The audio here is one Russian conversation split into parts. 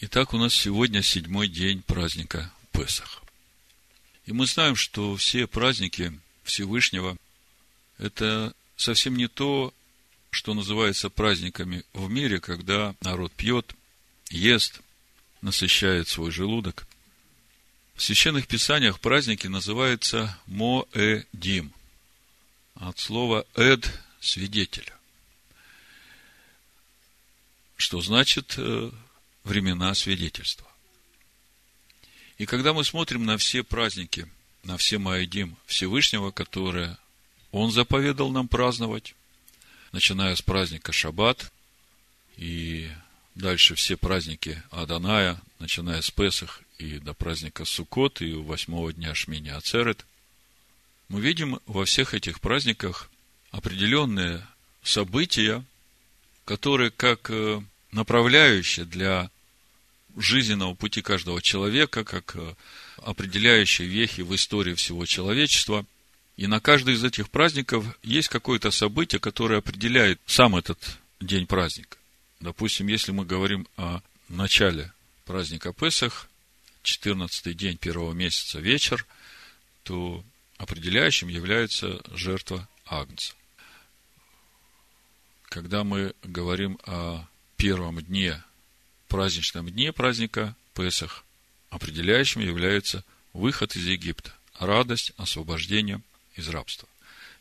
Итак, у нас сегодня седьмой день праздника Песах. И мы знаем, что все праздники Всевышнего – это совсем не то, что называется праздниками в мире, когда народ пьет, ест, насыщает свой желудок. В священных писаниях праздники называются Моэдим, от слова «эд» – свидетель, что значит э, времена свидетельства. И когда мы смотрим на все праздники, на все Маэдим Всевышнего, которые Он заповедал нам праздновать, начиная с праздника Шаббат и дальше все праздники Аданая, начиная с Песах и до праздника Суккот и восьмого дня Шмини Ацерет, мы видим во всех этих праздниках определенные события, которые как э, направляющие для жизненного пути каждого человека, как э, определяющие вехи в истории всего человечества. И на каждый из этих праздников есть какое-то событие, которое определяет сам этот день праздника. Допустим, если мы говорим о начале праздника Песах, 14 день первого месяца вечер, то определяющим является жертва Агнца. Когда мы говорим о первом дне праздничном дне праздника Песах определяющим является выход из Египта, радость освобождения из рабства.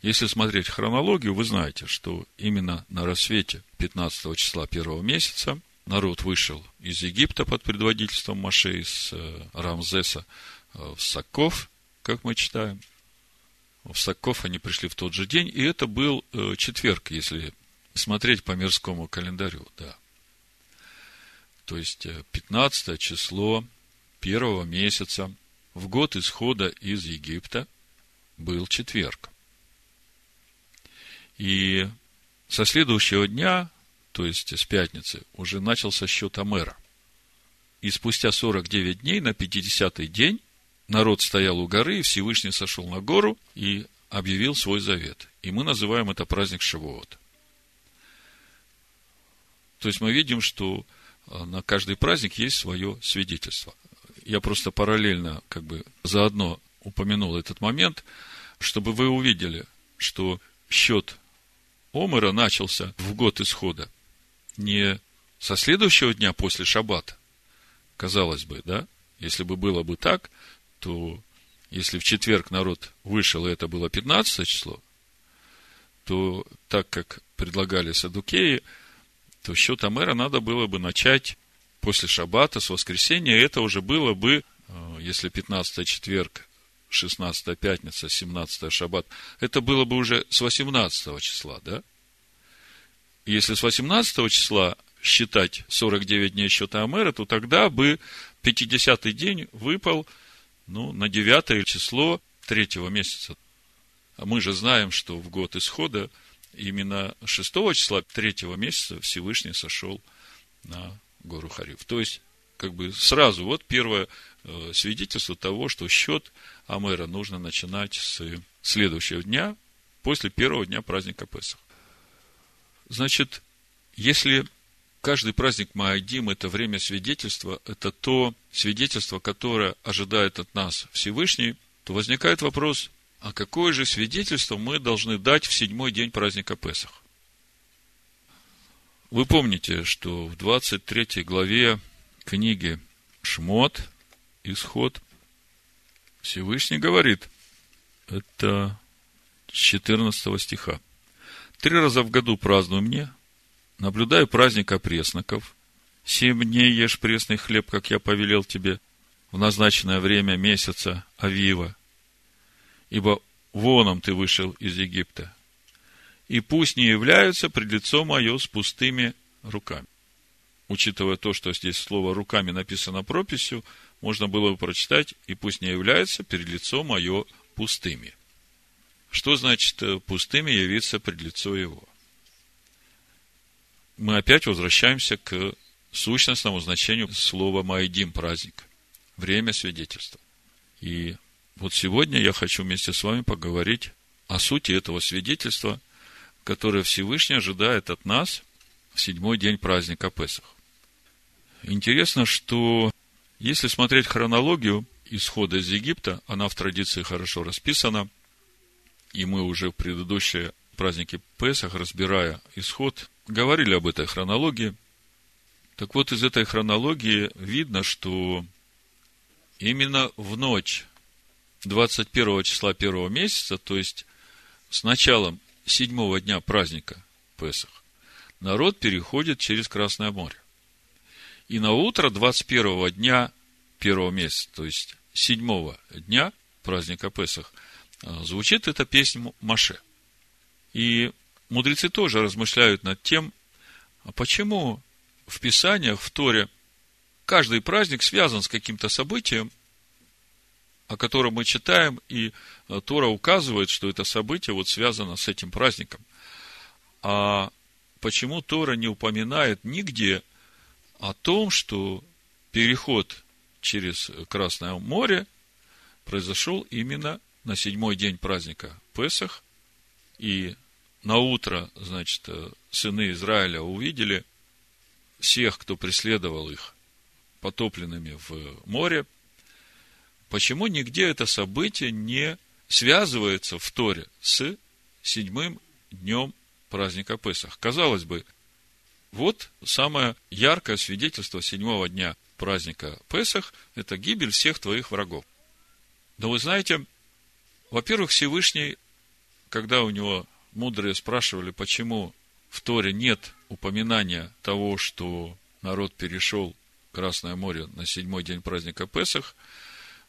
Если смотреть хронологию, вы знаете, что именно на рассвете 15 числа первого месяца народ вышел из Египта под предводительством Маше из э, Рамзеса э, в Саков, как мы читаем. В Саков они пришли в тот же день, и это был э, четверг, если смотреть по мирскому календарю, да то есть 15 э, число первого месяца в год исхода из Египта был четверг. И со следующего дня, то есть с пятницы, уже начался счет Амера. И спустя 49 дней, на 50-й день, народ стоял у горы, и Всевышний сошел на гору и объявил свой завет. И мы называем это праздник Шавуот. То есть мы видим, что на каждый праздник есть свое свидетельство. Я просто параллельно, как бы, заодно упомянул этот момент, чтобы вы увидели, что счет Омера начался в год исхода не со следующего дня после Шаббата, казалось бы, да? Если бы было бы так, то если в четверг народ вышел, и это было 15 число, то так как предлагали садукеи, то счет Амера надо было бы начать после Шаббата, с воскресенья. Это уже было бы, э, если 15 четверг, 16 пятница, 17 шаббат, это было бы уже с 18 числа, да? Если с 18 числа считать 49 дней счета Амера, то тогда бы 50 день выпал ну, на 9 число третьего месяца. А мы же знаем, что в год исхода именно 6 числа третьего месяца Всевышний сошел на гору Хариф. То есть, как бы сразу, вот первое э, свидетельство того, что счет Амера нужно начинать с следующего дня, после первого дня праздника Песах. Значит, если каждый праздник Маадим – это время свидетельства, это то свидетельство, которое ожидает от нас Всевышний, то возникает вопрос, а какое же свидетельство мы должны дать в седьмой день праздника Песах? Вы помните, что в 23 главе книги Шмот, Исход, Всевышний говорит, это с 14 стиха. Три раза в году празднуй мне, наблюдаю праздник опресноков, семь дней ешь пресный хлеб, как я повелел тебе, в назначенное время месяца Авива, ибо воном ты вышел из Египта. И пусть не являются пред лицо мое с пустыми руками. Учитывая то, что здесь слово руками написано прописью, можно было бы прочитать, и пусть не являются перед лицо мое пустыми. Что значит э, пустыми явиться пред лицо его? Мы опять возвращаемся к сущностному значению слова «майдим» – праздник, время свидетельства. И вот сегодня я хочу вместе с вами поговорить о сути этого свидетельства, которое Всевышний ожидает от нас в седьмой день праздника Песах. Интересно, что если смотреть хронологию исхода из Египта, она в традиции хорошо расписана, и мы уже в предыдущие праздники Песах, разбирая исход, говорили об этой хронологии. Так вот, из этой хронологии видно, что именно в ночь 21 числа первого месяца, то есть с началом седьмого дня праздника Песах, народ переходит через Красное море. И на утро 21 дня первого месяца, то есть седьмого дня праздника Песах, а, звучит эта песня Маше. И мудрецы тоже размышляют над тем, а почему в Писаниях, в Торе, каждый праздник связан с каким-то событием, о котором мы читаем, и а, Тора указывает, что это событие вот связано с этим праздником. А почему Тора не упоминает нигде о том, что переход через Красное море произошел именно на седьмой день праздника Песах, и на утро, значит, сыны Израиля увидели всех, кто преследовал их потопленными в море. Почему нигде это событие не связывается в Торе с седьмым днем праздника Песах? Казалось бы, вот самое яркое свидетельство седьмого дня праздника Песах – это гибель всех твоих врагов. Но вы знаете, во-первых, Всевышний, когда у него мудрые спрашивали, почему в Торе нет упоминания того, что народ перешел Красное море на седьмой день праздника Песах,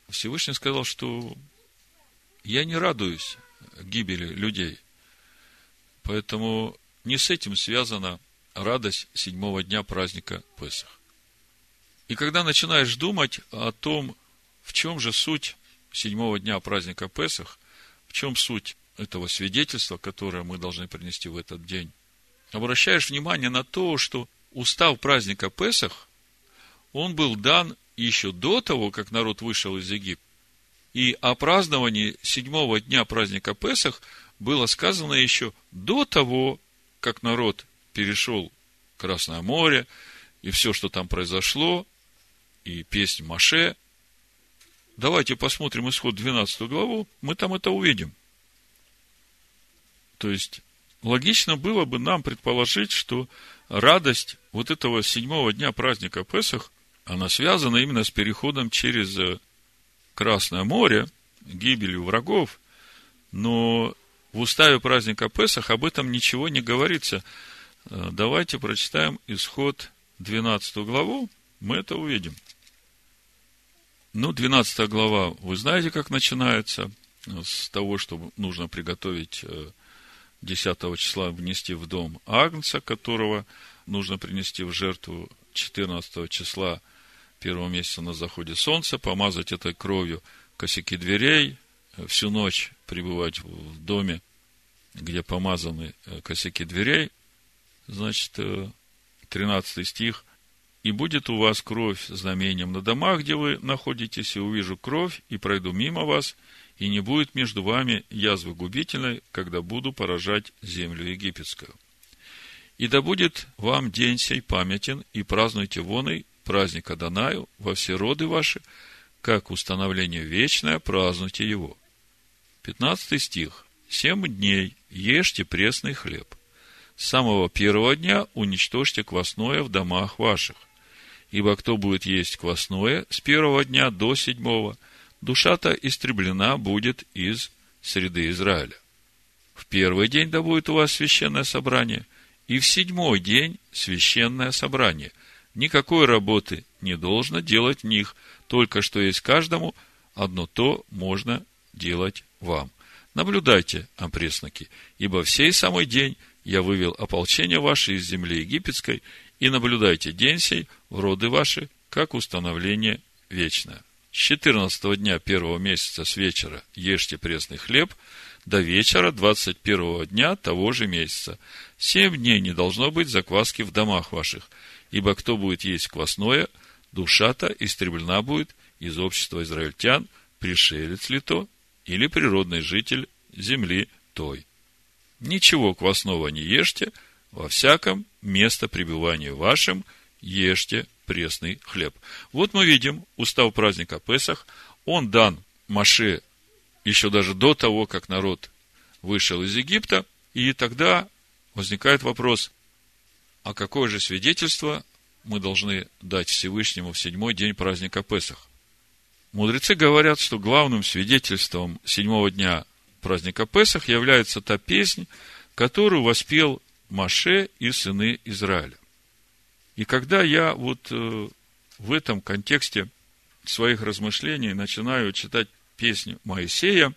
Всевышний сказал, что я не радуюсь гибели людей. Поэтому не с этим связана радость седьмого дня праздника Песах. И когда начинаешь думать о том, в чем же суть седьмого дня праздника Песах, в чем суть этого свидетельства, которое мы должны принести в этот день, обращаешь внимание на то, что устав праздника Песах, он был дан еще до того, как народ вышел из Египта. И о праздновании седьмого дня праздника Песах было сказано еще до того, как народ перешел Красное море, и все, что там произошло, и песнь Маше. Давайте посмотрим исход 12 главу, мы там это увидим. То есть, логично было бы нам предположить, что радость вот этого седьмого дня праздника Песах, она связана именно с переходом через э, Красное море, гибелью врагов, но в уставе праздника Песах об этом ничего не говорится. Э, давайте прочитаем исход 12 главу, мы это увидим. Ну, 12 глава, вы знаете, как начинается, с того, что нужно приготовить 10 э, числа внести в дом Агнца, которого нужно принести в жертву 14 числа первого месяца на заходе солнца, помазать этой кровью косяки дверей, э, всю ночь пребывать в доме, где помазаны э, косяки дверей. Значит, 13 стих. И будет у вас кровь знамением на домах, где вы находитесь, и увижу кровь, и пройду мимо вас, и не будет между вами язвы губительной, когда буду поражать землю египетскую. И да будет вам день сей памятен, и празднуйте воной праздника Данаю во все роды ваши, как установление вечное, празднуйте его. 15 стих. Семь дней ешьте пресный хлеб. С самого первого дня уничтожьте квасное в домах ваших. Ибо кто будет есть квасное с первого дня до седьмого, душа-то истреблена будет из среды Израиля. В первый день да будет у вас священное собрание, и в седьмой день священное собрание. Никакой работы не должно делать в них, только что есть каждому, одно то можно делать вам. Наблюдайте, опресноки, ибо в сей самый день я вывел ополчение ваше из земли египетской, и наблюдайте день сей в роды ваши, как установление вечное. С 14 дня первого месяца с вечера ешьте пресный хлеб, до вечера 21 дня того же месяца. Семь дней не должно быть закваски в домах ваших, ибо кто будет есть квасное, душа-то истреблена будет из общества израильтян, пришелец ли то, или природный житель земли той. Ничего квасного не ешьте, во всяком место пребывания вашем, ешьте пресный хлеб. Вот мы видим устав праздника Песах. Он дан Маше еще даже до того, как народ вышел из Египта. И тогда возникает вопрос, а какое же свидетельство мы должны дать Всевышнему в седьмой день праздника Песах? Мудрецы говорят, что главным свидетельством седьмого дня праздника Песах является та песнь, которую воспел Маше и сыны Израиля. И когда я вот э, в этом контексте своих размышлений начинаю читать песню Моисея,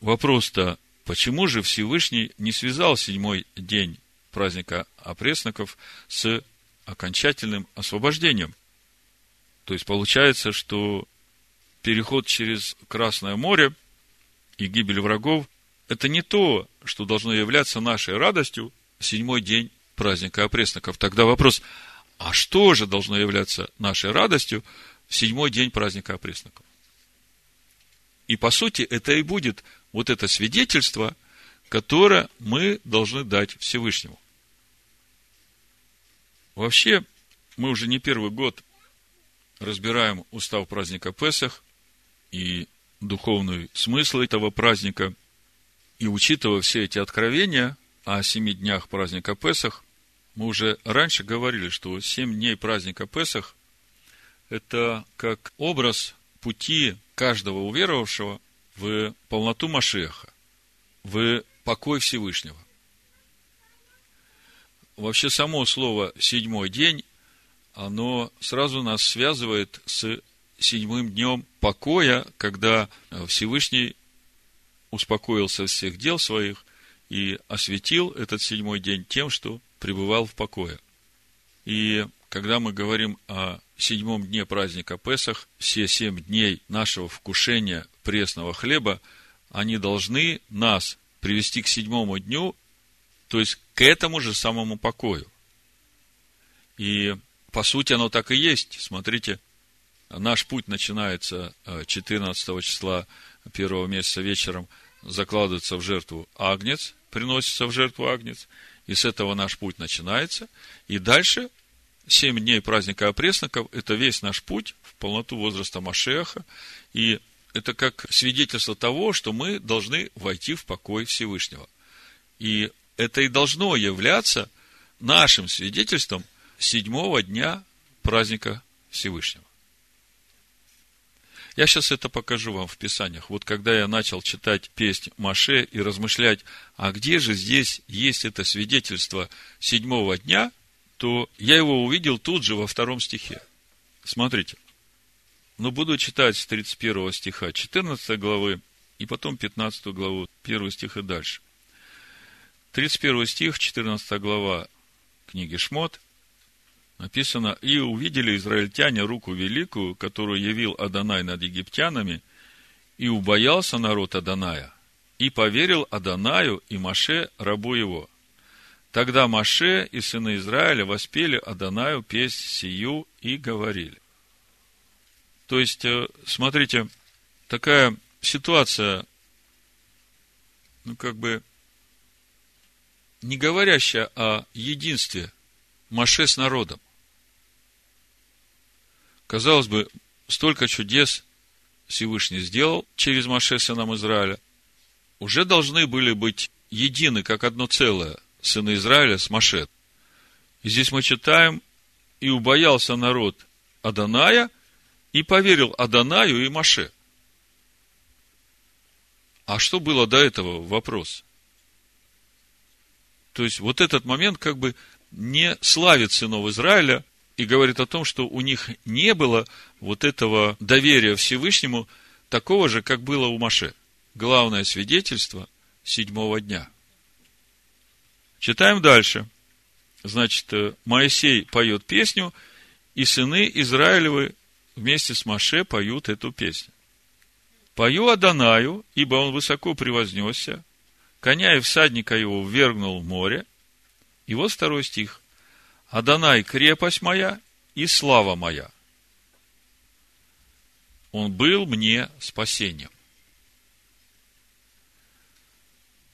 вопрос-то, почему же Всевышний не связал седьмой день праздника опресноков с окончательным освобождением? То есть получается, что переход через Красное море и гибель врагов – это не то, что должно являться нашей радостью седьмой день праздника опресноков. Тогда вопрос, а что же должно являться нашей радостью в седьмой день праздника опресноков? И по сути это и будет вот это свидетельство, которое мы должны дать Всевышнему. Вообще, мы уже не первый год разбираем устав праздника Песах и духовный смысл этого праздника. И учитывая все эти откровения о семи днях праздника Песах, мы уже раньше говорили, что семь дней праздника Песах – это как образ пути каждого уверовавшего в полноту Машеха, в покой Всевышнего. Вообще само слово «седьмой день» оно сразу нас связывает с седьмым днем покоя, когда Всевышний успокоился всех дел своих и осветил этот седьмой день тем, что пребывал в покое. И когда мы говорим о седьмом дне праздника Песах, все семь дней нашего вкушения пресного хлеба, они должны нас привести к седьмому дню, то есть к этому же самому покою. И по сути, оно так и есть. Смотрите, наш путь начинается 14 э, числа первого месяца вечером, закладывается в жертву агнец, приносится в жертву агнец, и с этого наш путь начинается. И дальше, 7 дней праздника опресноков, это весь наш путь в полноту возраста Машеха, и это как свидетельство того, что мы должны войти в покой Всевышнего. И это и должно являться нашим свидетельством – седьмого дня праздника Всевышнего. Я сейчас это покажу вам в Писаниях. Вот когда я начал читать песнь Маше и размышлять, а где же здесь есть это свидетельство седьмого дня, то я его увидел тут же во втором стихе. Смотрите. Но буду читать с 31 стиха 14 главы и потом 15 главу, 1 стих и дальше. 31 стих, 14 глава книги Шмот – написано, «И увидели израильтяне руку великую, которую явил Адонай над египтянами, и убоялся народ Адоная, и поверил Адонаю и Маше, рабу его. Тогда Маше и сыны Израиля воспели Адонаю песнь сию и говорили». То есть, э, смотрите, такая ситуация, ну, как бы, не говорящая о единстве Маше с народом. Казалось бы, столько чудес Всевышний сделал через Маше, сынам Израиля. Уже должны были быть едины, как одно целое, сыны Израиля с Маше. И здесь мы читаем, и убоялся народ Аданая, и поверил Адонаю и Маше. А что было до этого? Вопрос. То есть, вот этот момент как бы не славит сынов Израиля, и говорит о том, что у них не было вот этого доверия Всевышнему, такого же, как было у Маше. Главное свидетельство седьмого дня. Читаем дальше. Значит, э, Моисей поет песню, и сыны Израилевы вместе с Маше поют эту песню. Пою Адонаю, ибо он высоко превознесся, коня и всадника его ввергнул в море. И вот второй стих. Адонай – крепость моя и слава моя. Он был мне спасением.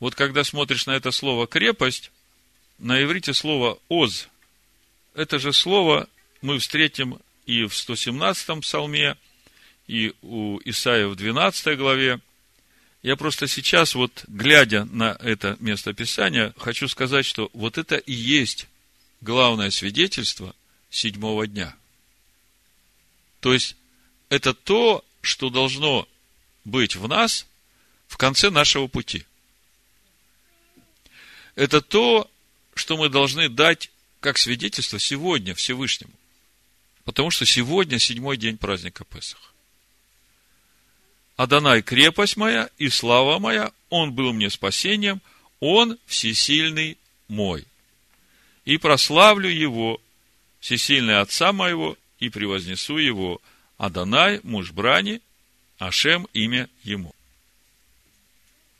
Вот когда смотришь на это слово крепость, на иврите слово оз это же слово мы встретим и в 117-м псалме, и у Исаия в 12 главе. Я просто сейчас, вот глядя на это место Писания, хочу сказать, что вот это и есть главное свидетельство седьмого дня. То есть, это то, что должно быть в нас в конце нашего пути. Это то, что мы должны дать как свидетельство сегодня Всевышнему. Потому что сегодня седьмой день праздника Песах. Адонай – крепость моя и слава моя, Он был мне спасением, Он всесильный мой. И прославлю Его, всесильный Отца моего, и превознесу Его, Адонай, муж брани, Ашем – имя Ему.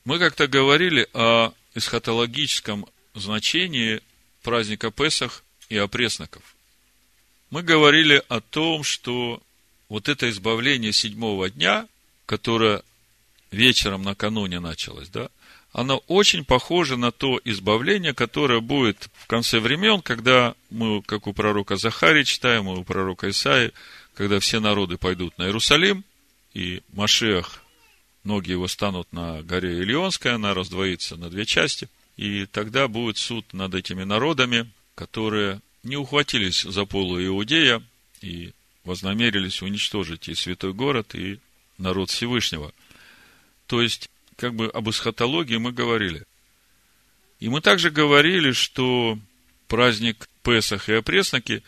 Мы как-то говорили о эсхатологическом значении праздника Песах и опресноков. Мы говорили о том, что вот это избавление седьмого дня, которое вечером накануне началось, да, оно очень похоже на то избавление, которое будет в конце времен, когда мы, как у пророка Захария читаем, и у пророка Исаи, когда все народы пойдут на Иерусалим, и Машех, ноги его станут на горе Илионской, она раздвоится на две части, и тогда будет суд над этими народами, которые не ухватились за полу Иудея и вознамерились уничтожить и святой город, и народ Всевышнего. То есть, как бы об эсхатологии мы говорили. И мы также говорили, что праздник Песах и опресноки,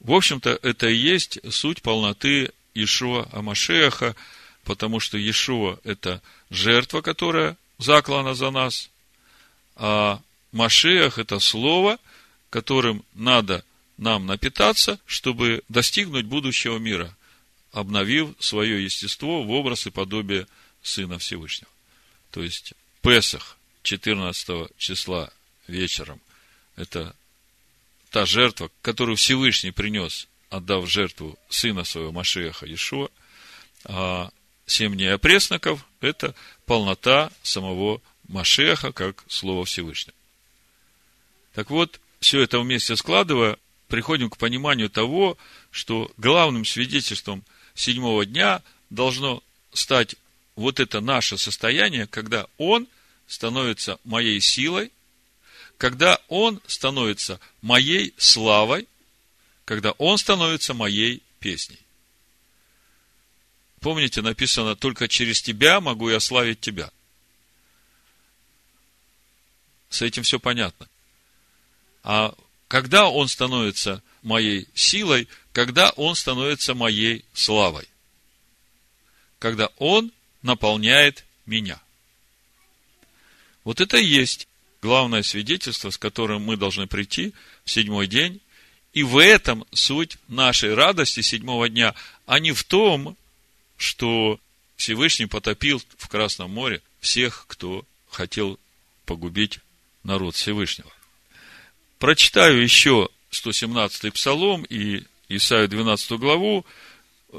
в общем-то, это и есть суть полноты Ишуа Амашеха, потому что Ишуа – это жертва, которая заклана за нас, а Машех – это слово, которым надо нам напитаться, чтобы достигнуть будущего мира, обновив свое естество в образ и подобие Сына Всевышнего. То есть, Песах 14 числа вечером – это та жертва, которую Всевышний принес, отдав жертву Сына своего Машеха Иешуа, а семь дней опресноков – это полнота самого Машеха, как Слово Всевышнего. Так вот, все это вместе складывая, приходим к пониманию того, что главным свидетельством седьмого дня должно стать вот это наше состояние, когда Он становится моей силой, когда Он становится моей славой, когда Он становится моей песней. Помните, написано, только через тебя могу я славить тебя. С этим все понятно. А когда он становится моей силой, когда он становится моей славой. Когда он наполняет меня. Вот это и есть главное свидетельство, с которым мы должны прийти в седьмой день. И в этом суть нашей радости седьмого дня, а не в том, что Всевышний потопил в Красном море всех, кто хотел погубить народ Всевышнего. Прочитаю еще 117-й псалом и Исаию 12 главу,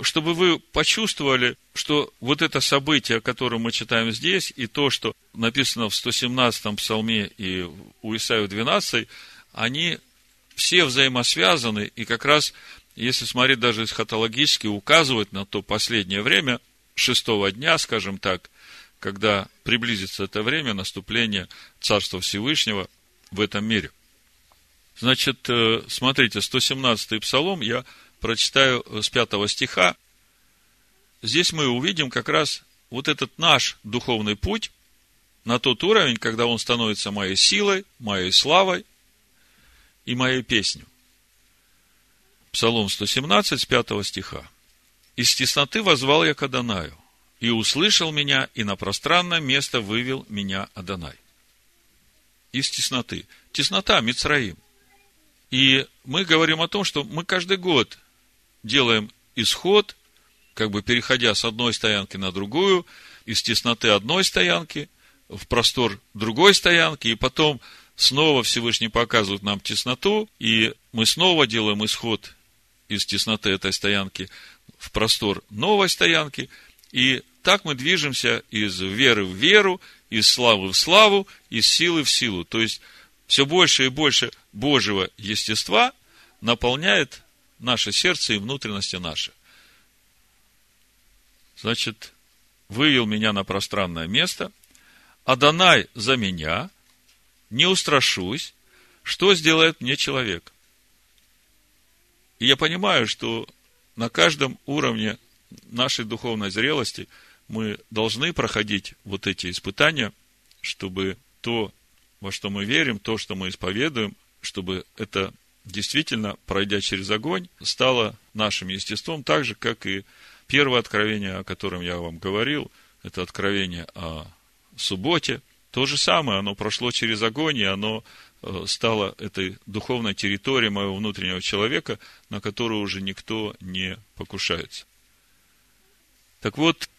чтобы вы почувствовали, что вот это событие, которое мы читаем здесь, и то, что написано в 117-м псалме и у Исаию 12, они все взаимосвязаны, и как раз, если смотреть даже эсхатологически, указывают на то последнее время, шестого дня, скажем так, когда приблизится это время наступления Царства Всевышнего в этом мире – Значит, э, смотрите, 117-й псалом я прочитаю с 5 стиха. Здесь мы увидим как раз вот этот наш духовный путь на тот уровень, когда он становится моей силой, моей славой и моей песней. Псалом 117 с 5 стиха. «Из тесноты возвал я к Адонаю, и услышал меня, и на пространное место вывел меня Адонай». Из тесноты. Теснота, Мицраим – и мы говорим о том, что мы каждый год делаем исход, как бы переходя с одной стоянки на другую, из тесноты одной стоянки в простор другой стоянки, и потом снова Всевышний показывает нам тесноту, и мы снова делаем исход из тесноты этой стоянки в простор новой стоянки, и так мы движемся из веры в веру, из славы в славу, из силы в силу. То есть, все больше и больше Божьего естества наполняет наше сердце и внутренности наши. Значит, вывел меня на пространное место, Адонай за меня, не устрашусь, что сделает мне человек. И я понимаю, что на каждом уровне нашей духовной зрелости мы должны проходить вот эти испытания, чтобы то, во что мы верим, то, что мы исповедуем, чтобы это действительно, пройдя через огонь, стало нашим естеством, так же, как и первое откровение, о котором я вам говорил, это откровение о субботе. То же самое, оно прошло через огонь, и оно э, стало этой духовной территорией моего внутреннего человека, на которую уже никто не покушается. Так вот,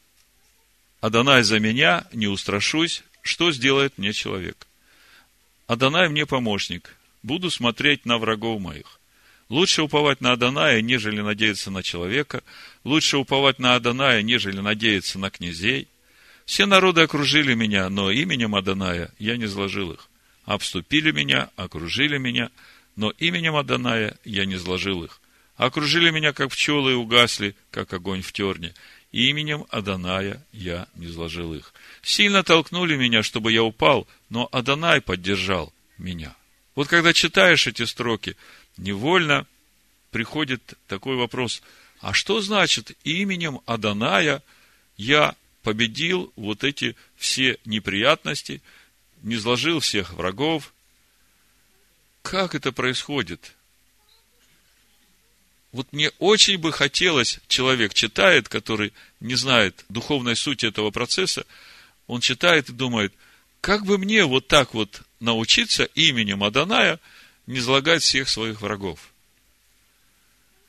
Адонай за меня, не устрашусь, что сделает мне человек? Адонай мне помощник, буду смотреть на врагов моих. Лучше уповать на Адоная, нежели надеяться на человека. Лучше уповать на Адоная, нежели надеяться на князей. Все народы окружили меня, но именем Адоная я не сложил их. Обступили меня, окружили меня, но именем Адоная я не сложил их. Окружили меня, как пчелы, и угасли, как огонь в терне. Именем Адоная я не сложил их. Сильно толкнули меня, чтобы я упал, но Адонай поддержал меня. Вот когда читаешь эти строки, невольно приходит такой вопрос, а что значит именем Аданая я победил вот эти все неприятности, не сложил всех врагов? Как это происходит? Вот мне очень бы хотелось, человек читает, который не знает духовной сути этого процесса, он читает и думает, как бы мне вот так вот научиться именем Аданая не злагать всех своих врагов.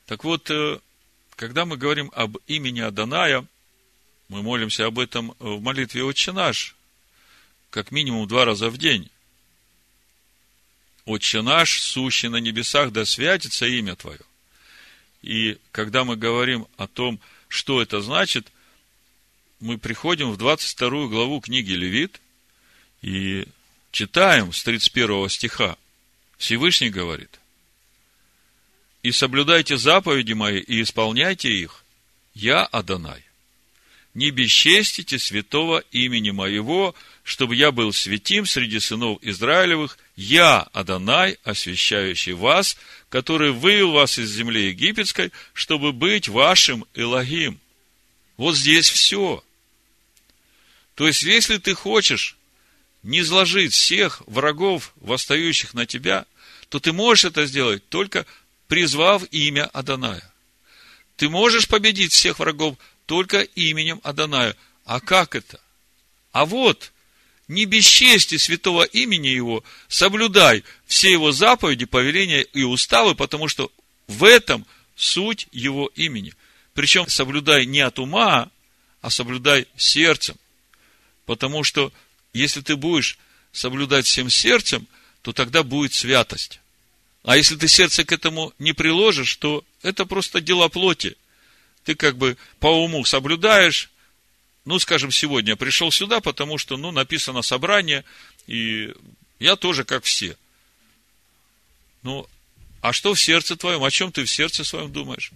Так вот, э, когда мы говорим об имени Аданая, мы молимся об этом в молитве «Отче наш», как минимум два раза в день. «Отче наш, сущий на небесах, да святится имя Твое». И когда мы говорим о том, что это значит, мы приходим в 22 главу книги Левит и читаем с 31 стиха, Всевышний говорит, «И соблюдайте заповеди мои и исполняйте их, я Адонай. Не бесчестите святого имени моего, чтобы я был святим среди сынов Израилевых, я, Адонай, освящающий вас, который вывел вас из земли египетской, чтобы быть вашим Элогим. Вот здесь все. То есть, если ты хочешь не изложить всех врагов, восстающих на тебя, то ты можешь это сделать только призвав имя Аданая. Ты можешь победить всех врагов только именем Аданая. А как это? А вот, не бесчести святого имени его, соблюдай все его заповеди, повеления и уставы, потому что в этом суть его имени. Причем соблюдай не от ума, а соблюдай сердцем. Потому что если ты будешь соблюдать всем сердцем, то тогда будет святость. А если ты сердце к этому не приложишь, то это просто дела плоти. Ты как бы по уму соблюдаешь, ну, скажем, сегодня пришел сюда, потому что, ну, написано собрание, и я тоже как все. Ну, а что в сердце твоем? О чем ты в сердце своем думаешь?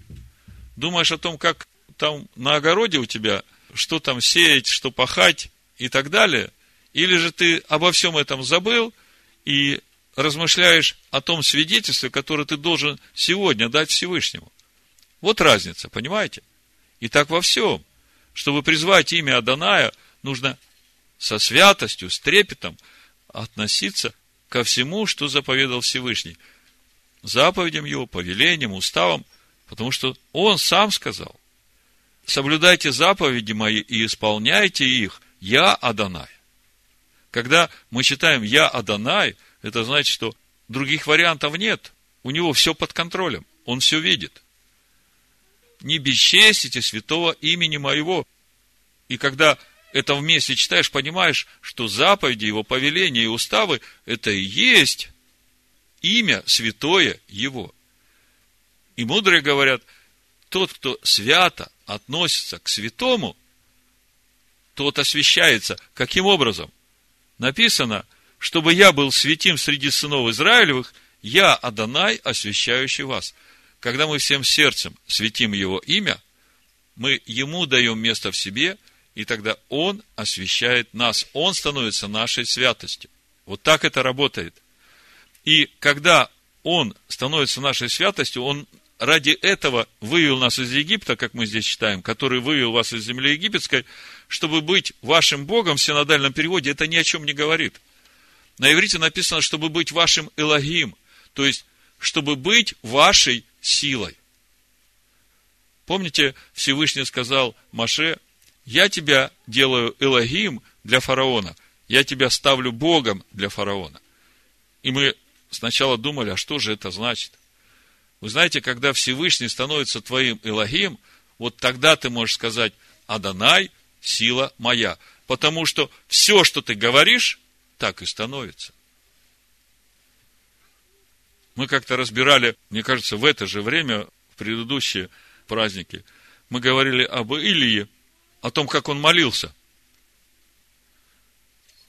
Думаешь о том, как там на огороде у тебя, что там сеять, что пахать и так далее? Или же ты обо всем этом забыл и размышляешь о том свидетельстве, которое ты должен сегодня дать Всевышнему. Вот разница, понимаете? И так во всем. Чтобы призвать имя Аданая, нужно со святостью, с трепетом относиться ко всему, что заповедал Всевышний. Заповедям его, повелениям, уставам, потому что он сам сказал, соблюдайте заповеди мои и исполняйте их, я Адонай. Когда мы читаем «Я Адонай», это значит, что других вариантов нет. У него все под контролем. Он все видит. Не бесчестите святого имени моего. И когда это вместе читаешь, понимаешь, что заповеди, его повеления и уставы – это и есть имя святое его. И мудрые говорят, тот, кто свято относится к святому, тот освящается. Каким образом? Написано – чтобы я был святим среди сынов Израилевых, Я Адонай, освящающий вас. Когда мы всем сердцем светим Его имя, мы Ему даем место в себе, и тогда Он освящает нас. Он становится нашей святостью. Вот так это работает. И когда Он становится нашей святостью, Он ради этого вывел нас из Египта, как мы здесь читаем, который вывел вас из земли египетской, чтобы быть вашим Богом в синодальном переводе, это ни о чем не говорит. На иврите написано, чтобы быть вашим Элогим, то есть, чтобы быть вашей силой. Помните, Всевышний сказал Маше, я тебя делаю Элогим для фараона, я тебя ставлю Богом для фараона. И мы сначала думали, а что же это значит? Вы знаете, когда Всевышний становится твоим Элогим, вот тогда ты можешь сказать, Адонай, сила моя. Потому что все, что ты говоришь, так и становится. Мы как-то разбирали, мне кажется, в это же время, в предыдущие праздники, мы говорили об Илии, о том, как он молился.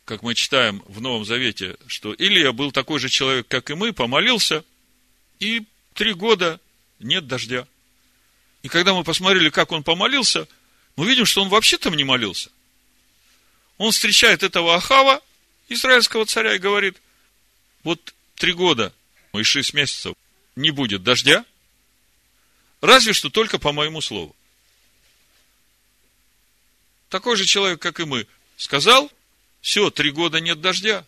Как мы читаем в Новом Завете, что Илия был такой же человек, как и мы, помолился, и три года нет дождя. И когда мы посмотрели, как он помолился, мы видим, что он вообще там не молился. Он встречает этого Ахава, израильского царя, и говорит, вот три года и шесть месяцев не будет дождя, разве что только по моему слову. Такой же человек, как и мы, сказал, все, три года нет дождя.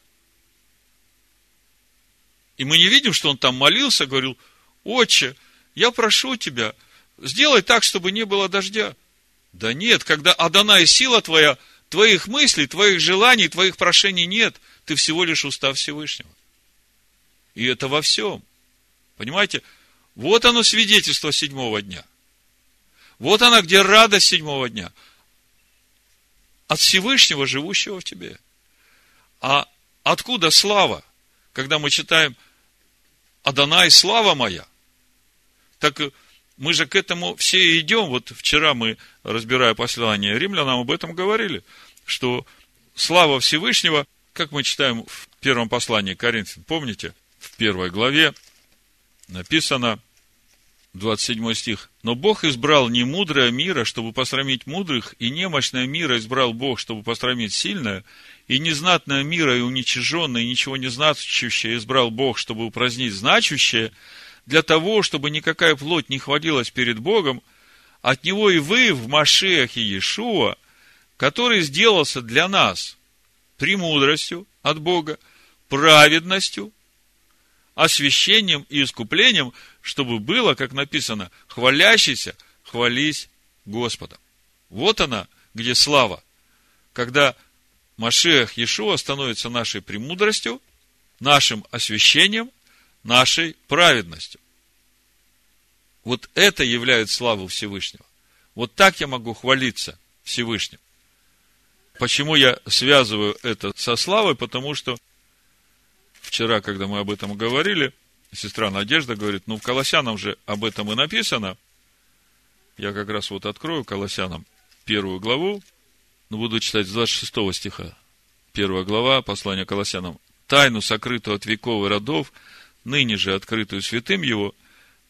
И мы не видим, что он там молился, говорил, отче, я прошу тебя, сделай так, чтобы не было дождя. Да нет, когда Адана и сила твоя, твоих мыслей, твоих желаний, твоих прошений нет, ты всего лишь устав Всевышнего. И это во всем. Понимаете? Вот оно свидетельство седьмого дня. Вот она, где радость седьмого дня. От Всевышнего, живущего в тебе. А откуда слава? Когда мы читаем Адонай, слава моя. Так мы же к этому все идем. Вот вчера мы, разбирая послание римлянам, об этом говорили, что слава Всевышнего, как мы читаем в первом послании Коринфян, помните, в первой главе написано, 27 стих. «Но Бог избрал не мудрое мира, чтобы посрамить мудрых, и немощное мира избрал Бог, чтобы посрамить сильное, и незнатное мира и уничиженное, и ничего не значащее избрал Бог, чтобы упразднить значущее, для того, чтобы никакая плоть не хвалилась перед Богом, от Него и вы в Машехе Иешуа, который сделался для нас премудростью от Бога, праведностью, освящением и искуплением, чтобы было, как написано, хвалящийся, хвались Господом. Вот она, где слава. Когда Машех Иешуа становится нашей премудростью, нашим освящением – нашей праведностью. Вот это является славу Всевышнего. Вот так я могу хвалиться Всевышним. Почему я связываю это со славой? Потому что вчера, когда мы об этом говорили, сестра Надежда говорит, ну, в Колоссянам же об этом и написано. Я как раз вот открою Колоссянам первую главу, но буду читать с 26 стиха. Первая глава, послание Колоссянам. «Тайну, сокрытую от веков и родов, ныне же открытую святым его,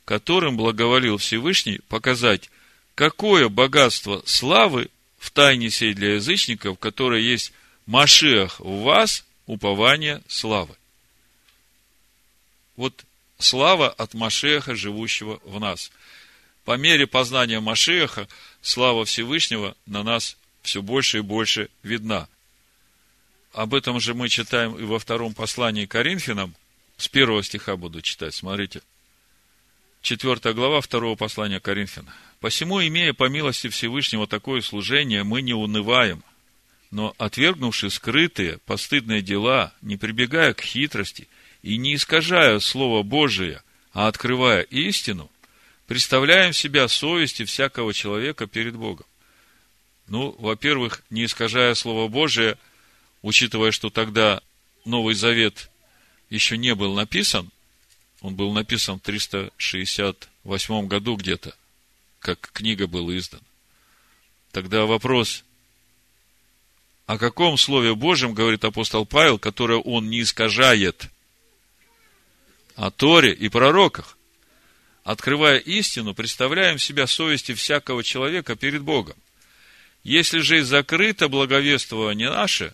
которым благоволил Всевышний показать, какое богатство славы в тайне сей для язычников, которое есть Машиах в вас, упование славы. Вот слава от Машеха, живущего в нас. По мере познания Машеха, слава Всевышнего на нас все больше и больше видна. Об этом же мы читаем и во втором послании Коринфянам, с первого стиха буду читать, смотрите. Четвертая глава второго послания Коринфяна. «Посему, имея по милости Всевышнего такое служение, мы не унываем, но, отвергнувши скрытые, постыдные дела, не прибегая к хитрости и не искажая Слово Божие, а открывая истину, представляем себя совести всякого человека перед Богом. Ну, во-первых, не искажая Слово Божие, учитывая, что тогда Новый Завет еще не был написан, он был написан в 368 году где-то, как книга была издана. Тогда вопрос, о каком Слове Божьем говорит апостол Павел, которое он не искажает, о Торе и пророках. Открывая истину, представляем себя совести всякого человека перед Богом. Если же и закрыто благовествование наше,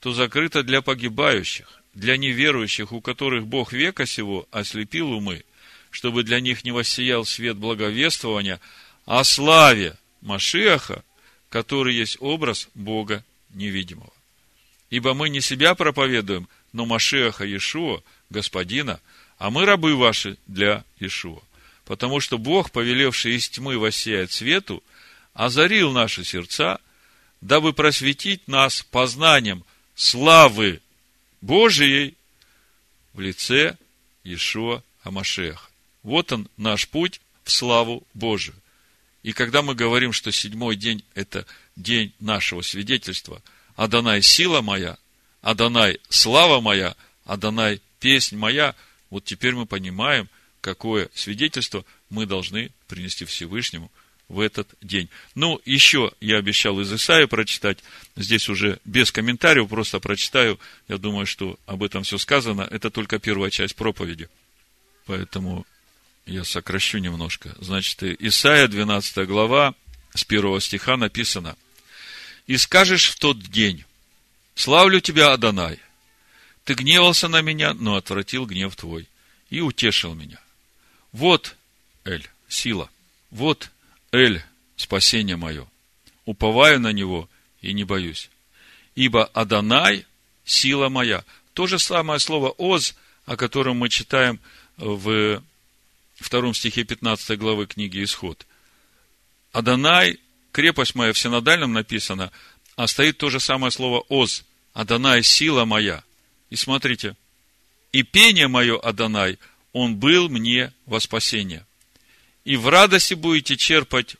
то закрыто для погибающих, для неверующих, у которых Бог века сего ослепил умы, чтобы для них не воссиял свет благовествования о славе Машиаха, который есть образ Бога невидимого. Ибо мы не себя проповедуем, но Машиаха Иешуа, Господина, а мы рабы ваши для Иешуа. Потому что Бог, повелевший из тьмы воссеять свету, озарил наши сердца, дабы просветить нас познанием славы Божией в лице Иешуа Амашеха. Вот он, наш путь в славу Божию. И когда мы говорим, что седьмой день – это день нашего свидетельства, Адонай – сила моя, Адонай – слава моя, Адонай – песнь моя, вот теперь мы понимаем, какое свидетельство мы должны принести Всевышнему – в этот день. Ну, еще я обещал из Исаия прочитать, здесь уже без комментариев, просто прочитаю, я думаю, что об этом все сказано, это только первая часть проповеди, поэтому я сокращу немножко. Значит, Исаия, 12 глава, с первого стиха написано, «И скажешь в тот день, славлю тебя, Адонай, ты гневался на меня, но отвратил гнев твой, и утешил меня. Вот, Эль, сила, вот Эль, спасение мое, уповаю на него и не боюсь. Ибо Адонай – сила моя. То же самое слово «оз», о котором мы читаем в втором стихе 15 главы книги «Исход». Адонай, крепость моя в синодальном написано, а стоит то же самое слово «оз». Адонай – сила моя. И смотрите, и пение мое, Адонай, он был мне во спасение и в радости будете черпать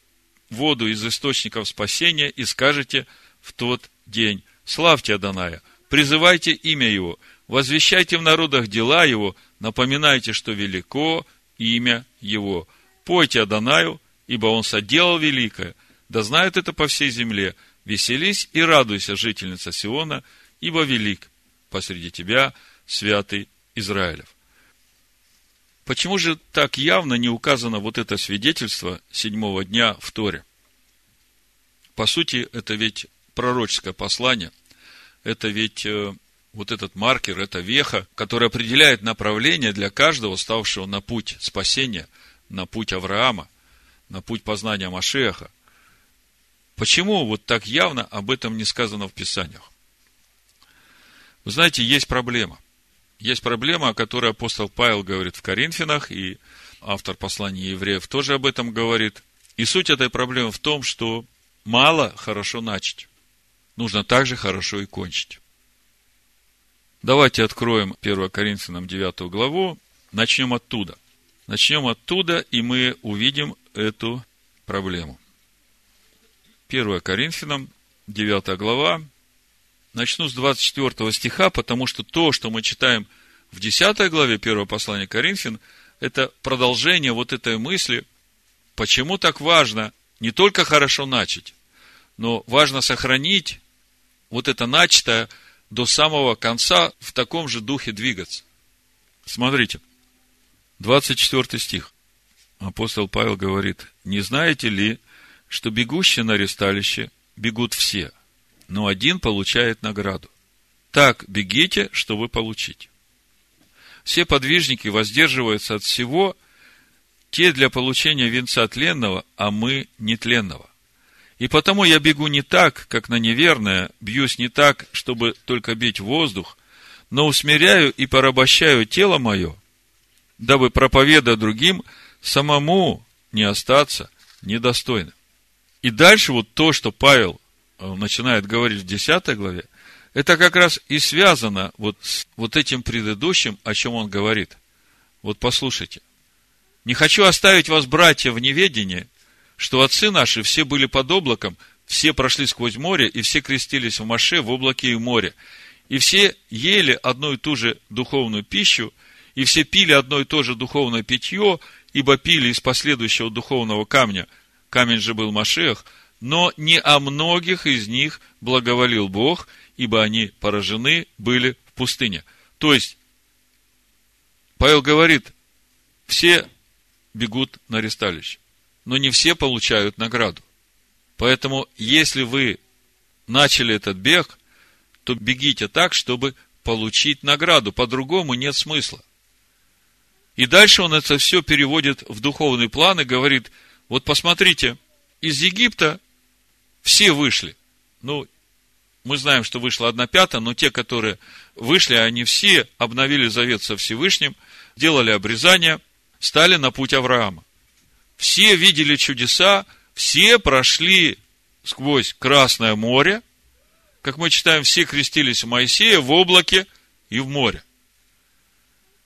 воду из источников спасения и скажете в тот день, славьте Аданая, призывайте имя Его, возвещайте в народах дела Его, напоминайте, что велико имя Его. Пойте Адонаю, ибо Он соделал великое, да знают это по всей земле. Веселись и радуйся, жительница Сиона, ибо велик посреди тебя святый Израилев. Почему же так явно не указано вот это свидетельство седьмого дня в Торе? По сути, это ведь пророческое послание, это ведь э, вот этот маркер, это веха, который определяет направление для каждого, ставшего на путь спасения, на путь Авраама, на путь познания Машеха. Почему вот так явно об этом не сказано в Писаниях? Вы знаете, есть проблема – есть проблема, о которой апостол Павел говорит в Коринфянах, и автор послания евреев тоже об этом говорит. И суть этой проблемы в том, что мало хорошо начать. Нужно также хорошо и кончить. Давайте откроем 1 Коринфянам 9 главу, начнем оттуда. Начнем оттуда, и мы увидим эту проблему. 1 Коринфянам 9 глава, Начну с 24 стиха, потому что то, что мы читаем в 10 главе 1 послания Коринфян, это продолжение вот этой мысли, почему так важно не только хорошо начать, но важно сохранить вот это начатое до самого конца в таком же духе двигаться. Смотрите, 24 стих. Апостол Павел говорит, не знаете ли, что бегущие на ресталище бегут все – но один получает награду. Так бегите, чтобы получить. Все подвижники воздерживаются от всего, те для получения венца тленного, а мы нетленного. И потому я бегу не так, как на неверное, бьюсь не так, чтобы только бить воздух, но усмиряю и порабощаю тело мое, дабы, проповедуя другим, самому не остаться недостойным. И дальше вот то, что Павел начинает говорить в 10 главе, это как раз и связано вот с вот этим предыдущим, о чем он говорит. Вот послушайте. Не хочу оставить вас, братья, в неведении, что отцы наши все были под облаком, все прошли сквозь море, и все крестились в Маше в облаке и море. И все ели одну и ту же духовную пищу, и все пили одно и то же духовное питье, ибо пили из последующего духовного камня. Камень же был Машех – но не о многих из них благоволил Бог, ибо они поражены были в пустыне. То есть, Павел говорит, все бегут на ресталище, но не все получают награду. Поэтому, если вы начали этот бег, то бегите так, чтобы получить награду. По-другому нет смысла. И дальше он это все переводит в духовный план и говорит, вот посмотрите, из Египта все вышли. Ну, мы знаем, что вышла одна пятая, но те, которые вышли, они все обновили завет со Всевышним, делали обрезание, стали на путь Авраама. Все видели чудеса, все прошли сквозь Красное море, как мы читаем, все крестились в Моисея в облаке и в море.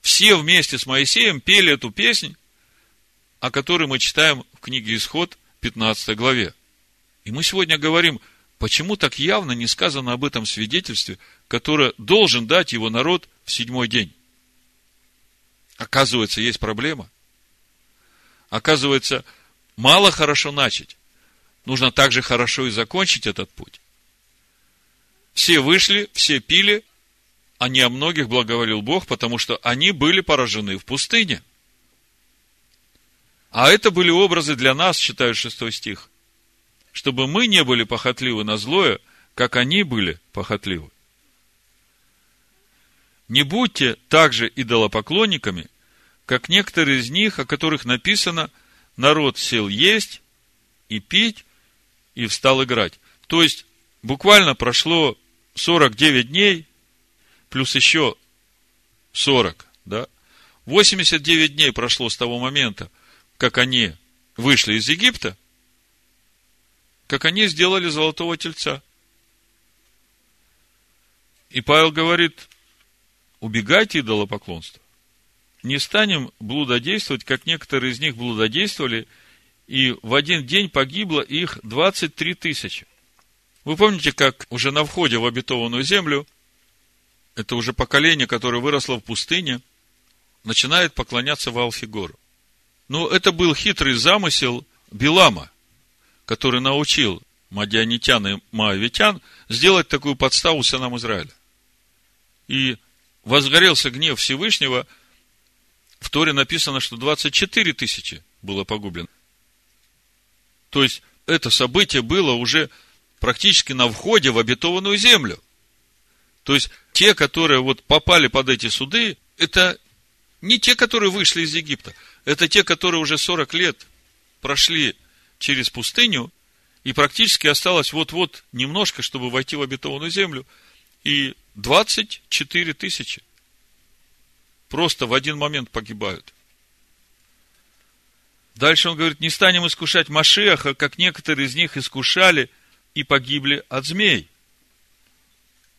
Все вместе с Моисеем пели эту песнь, о которой мы читаем в книге Исход, 15 главе. И мы сегодня говорим, почему так явно не сказано об этом свидетельстве, которое должен дать его народ в седьмой день. Оказывается, есть проблема. Оказывается, мало хорошо начать. Нужно также хорошо и закончить этот путь. Все вышли, все пили, а не о многих благоволил Бог, потому что они были поражены в пустыне. А это были образы для нас, читаю шестой стих, чтобы мы не были похотливы на злое, как они были похотливы. Не будьте также идолопоклонниками, как некоторые из них, о которых написано, народ сел есть и пить, и встал играть. То есть, буквально прошло 49 дней, плюс еще 40, да? 89 дней прошло с того момента, как они вышли из Египта, как они сделали золотого тельца. И Павел говорит, убегайте идолопоклонства. Не станем блудодействовать, как некоторые из них блудодействовали, и в один день погибло их 23 тысячи. Вы помните, как уже на входе в обетованную землю, это уже поколение, которое выросло в пустыне, начинает поклоняться Валфигору. Ну, это был хитрый замысел Билама, который научил мадианитян и маавитян сделать такую подставу сынам Израиля. И возгорелся гнев Всевышнего. В Торе написано, что 24 тысячи было погублено. То есть, это событие было уже практически на входе в обетованную землю. То есть, те, которые вот попали под эти суды, это не те, которые вышли из Египта. Это те, которые уже 40 лет прошли через пустыню, и практически осталось вот-вот немножко, чтобы войти в обетованную землю. И 24 тысячи просто в один момент погибают. Дальше он говорит, не станем искушать Машеха, как некоторые из них искушали – и погибли от змей.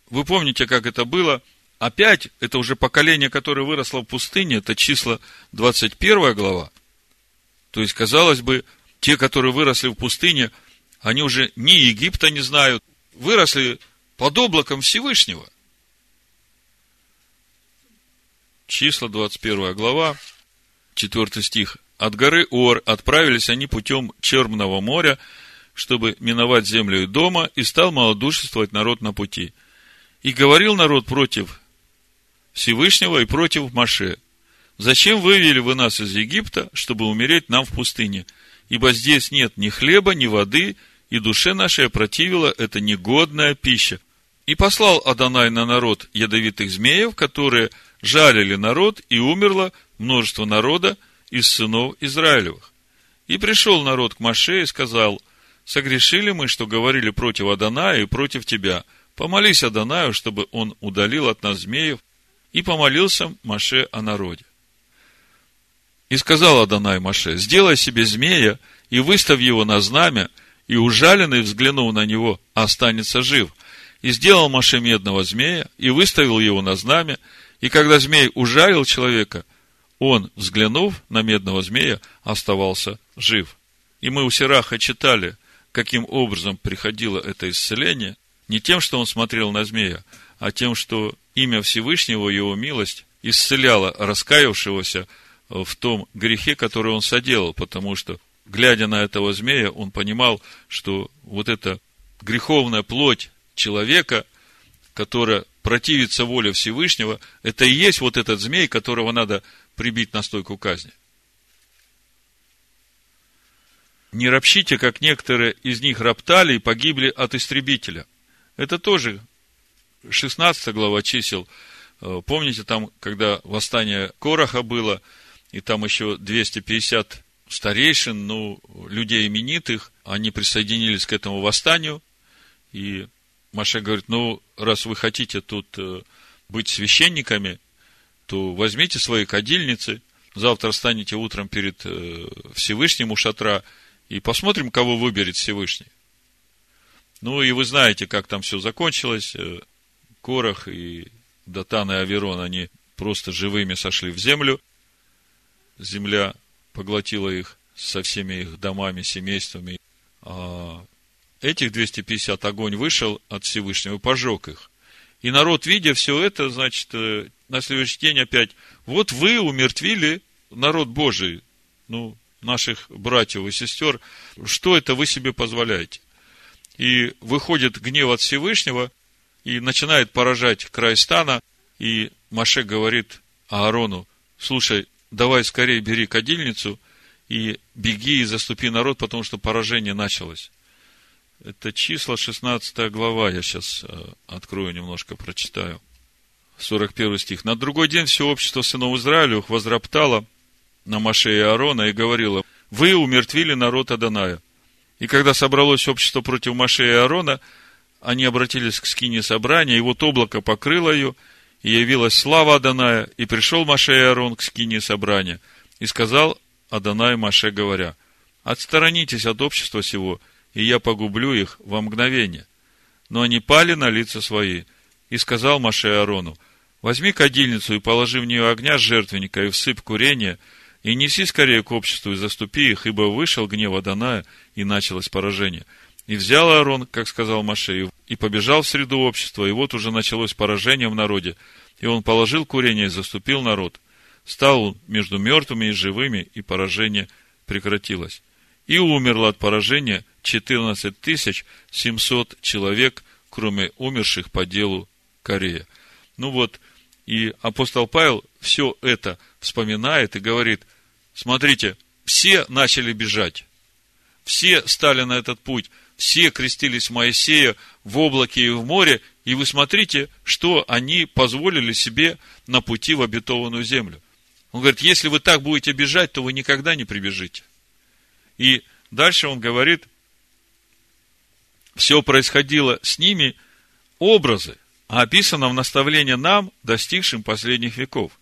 Вы помните, как это было? Опять, это уже поколение, которое выросло в пустыне, это число 21 глава. То есть, казалось бы, те, которые выросли в пустыне, они уже ни Египта не знают, выросли под облаком Всевышнего. Числа 21 глава, 4 стих. От горы Ор отправились они путем Черного моря чтобы миновать землю и дома, и стал малодушествовать народ на пути. И говорил народ против Всевышнего и против Маше. Зачем вывели вы нас из Египта, чтобы умереть нам в пустыне? Ибо здесь нет ни хлеба, ни воды, и душе нашей противила эта негодная пища. И послал Адонай на народ ядовитых змеев, которые жалили народ, и умерло множество народа из сынов Израилевых. И пришел народ к Маше и сказал, Согрешили мы, что говорили против Аданая и против тебя. Помолись Адонаю, чтобы он удалил от нас змеев, и помолился Маше о народе. И сказал Адонай Маше, сделай себе змея и выставь его на знамя, и ужаленный, взглянув на него, останется жив. И сделал Маше медного змея, и выставил его на знамя, и когда змей ужалил человека, он, взглянув на медного змея, оставался жив. И мы у Сираха читали – каким образом приходило это исцеление, не тем, что он смотрел на змея, а тем, что имя Всевышнего, его милость, исцеляло раскаявшегося в том грехе, который он соделал, потому что, глядя на этого змея, он понимал, что вот эта греховная плоть человека, которая противится воле Всевышнего, это и есть вот этот змей, которого надо прибить на стойку казни. Не ропщите, как некоторые из них роптали и погибли от истребителя. Это тоже 16 глава чисел. Э, помните, там, когда восстание Короха было, и там еще 250 старейшин, ну, людей именитых, они присоединились к этому восстанию, и Маша говорит, ну, раз вы хотите тут э, быть священниками, то возьмите свои кадильницы, завтра станете утром перед э, Всевышним у шатра, и посмотрим, кого выберет Всевышний. Ну, и вы знаете, как там все закончилось. Э, Корах и Датан и Аверон, они просто живыми сошли в землю. Земля поглотила их со всеми их домами, семействами. А этих 250 огонь вышел от Всевышнего и пожег их. И народ, видя все это, значит, э, на следующий день опять, вот вы умертвили народ Божий, ну, наших братьев и сестер, что это вы себе позволяете? И выходит гнев от Всевышнего, и начинает поражать край стана, и Маше говорит Аарону, слушай, давай скорее бери кадильницу и беги и заступи народ, потому что поражение началось. Это числа 16 глава, я сейчас э, открою немножко, прочитаю. 41 стих. На другой день все общество сынов Израилевых возроптало на Маше и Аарона и говорило, вы умертвили народ Аданая. И когда собралось общество против Маше и Аарона, они обратились к скине собрания, и вот облако покрыло ее, и явилась слава Аданая, и пришел Маше и Аарон к скине собрания, и сказал Адонай Маше, говоря, «Отсторонитесь от общества сего, и я погублю их во мгновение». Но они пали на лица свои, и сказал Маше Аарону, «Возьми кадильницу и положи в нее огня с жертвенника и всыпь курение, и неси скорее к обществу и заступи их, ибо вышел гнев Аданая, и началось поражение». И взял Аарон, как сказал Маше, и побежал в среду общества, и вот уже началось поражение в народе. И он положил курение и заступил народ. Стал он между мертвыми и живыми, и поражение прекратилось. И умерло от поражения 14 тысяч 700 человек, кроме умерших по делу Корея. Ну вот, и апостол Павел все это вспоминает и говорит, смотрите, все начали бежать, все стали на этот путь, все крестились Моисея в облаке и в море, и вы смотрите, что они позволили себе на пути в обетованную землю. Он говорит, если вы так будете бежать, то вы никогда не прибежите. И дальше он говорит, все происходило с ними образы, а описано в наставлении нам, достигшим последних веков.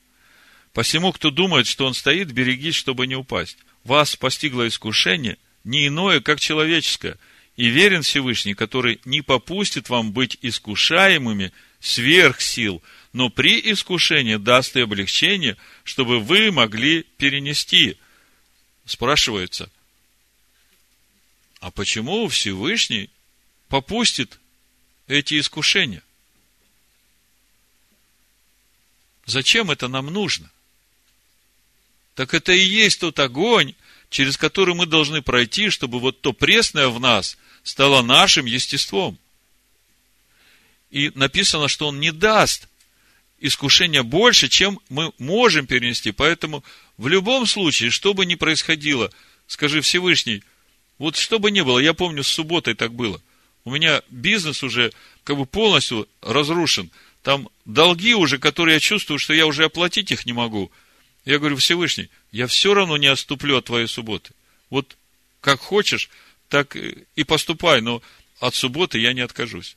Посему, кто думает, что он стоит, берегись, чтобы не упасть. Вас постигло искушение, не иное, как человеческое, и верен Всевышний, который не попустит вам быть искушаемыми сверх сил – но при искушении даст и облегчение, чтобы вы могли перенести. Спрашивается, а почему Всевышний попустит эти искушения? Зачем это нам нужно? Так это и есть тот огонь, через который мы должны пройти, чтобы вот то пресное в нас стало нашим естеством. И написано, что он не даст искушения больше, чем мы можем перенести. Поэтому в любом случае, что бы ни происходило, скажи Всевышний, вот что бы ни было, я помню, с субботой так было. У меня бизнес уже как бы полностью разрушен. Там долги уже, которые я чувствую, что я уже оплатить их не могу. Я говорю, Всевышний, я все равно не отступлю от твоей субботы. Вот как хочешь, так и поступай, но от субботы я не откажусь.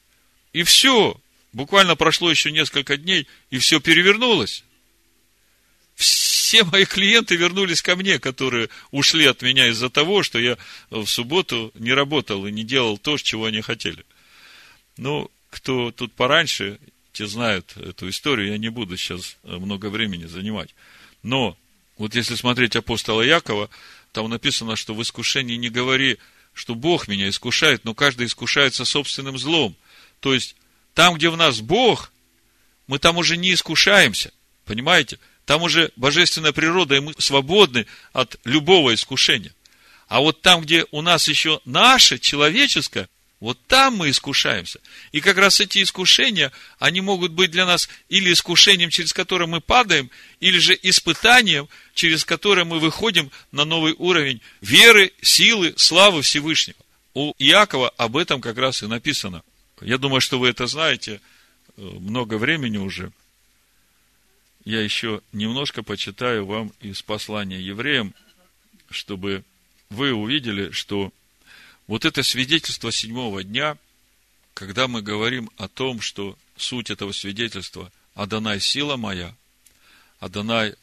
И все. Буквально прошло еще несколько дней, и все перевернулось. Все мои клиенты вернулись ко мне, которые ушли от меня из-за того, что я в субботу не работал и не делал то, чего они хотели. Ну, кто тут пораньше, те знают эту историю, я не буду сейчас много времени занимать. Но, вот если смотреть апостола Якова, там написано, что в искушении не говори, что Бог меня искушает, но каждый искушается собственным злом. То есть, там, где в нас Бог, мы там уже не искушаемся. Понимаете? Там уже божественная природа, и мы свободны от любого искушения. А вот там, где у нас еще наше, человеческое, Вот там мы искушаемся. И как раз эти искушения, они могут быть для нас или искушением, через которое мы падаем, или же испытанием, через которое мы выходим на новый уровень веры, силы, славы Всевышнего. У Иакова об этом как раз и написано. Я думаю, что вы это знаете э, много времени уже. Я еще немножко почитаю вам из послания евреям, чтобы вы увидели, что вот это свидетельство седьмого дня, когда мы говорим о том, что суть этого свидетельства – Адонай сила моя, Адонай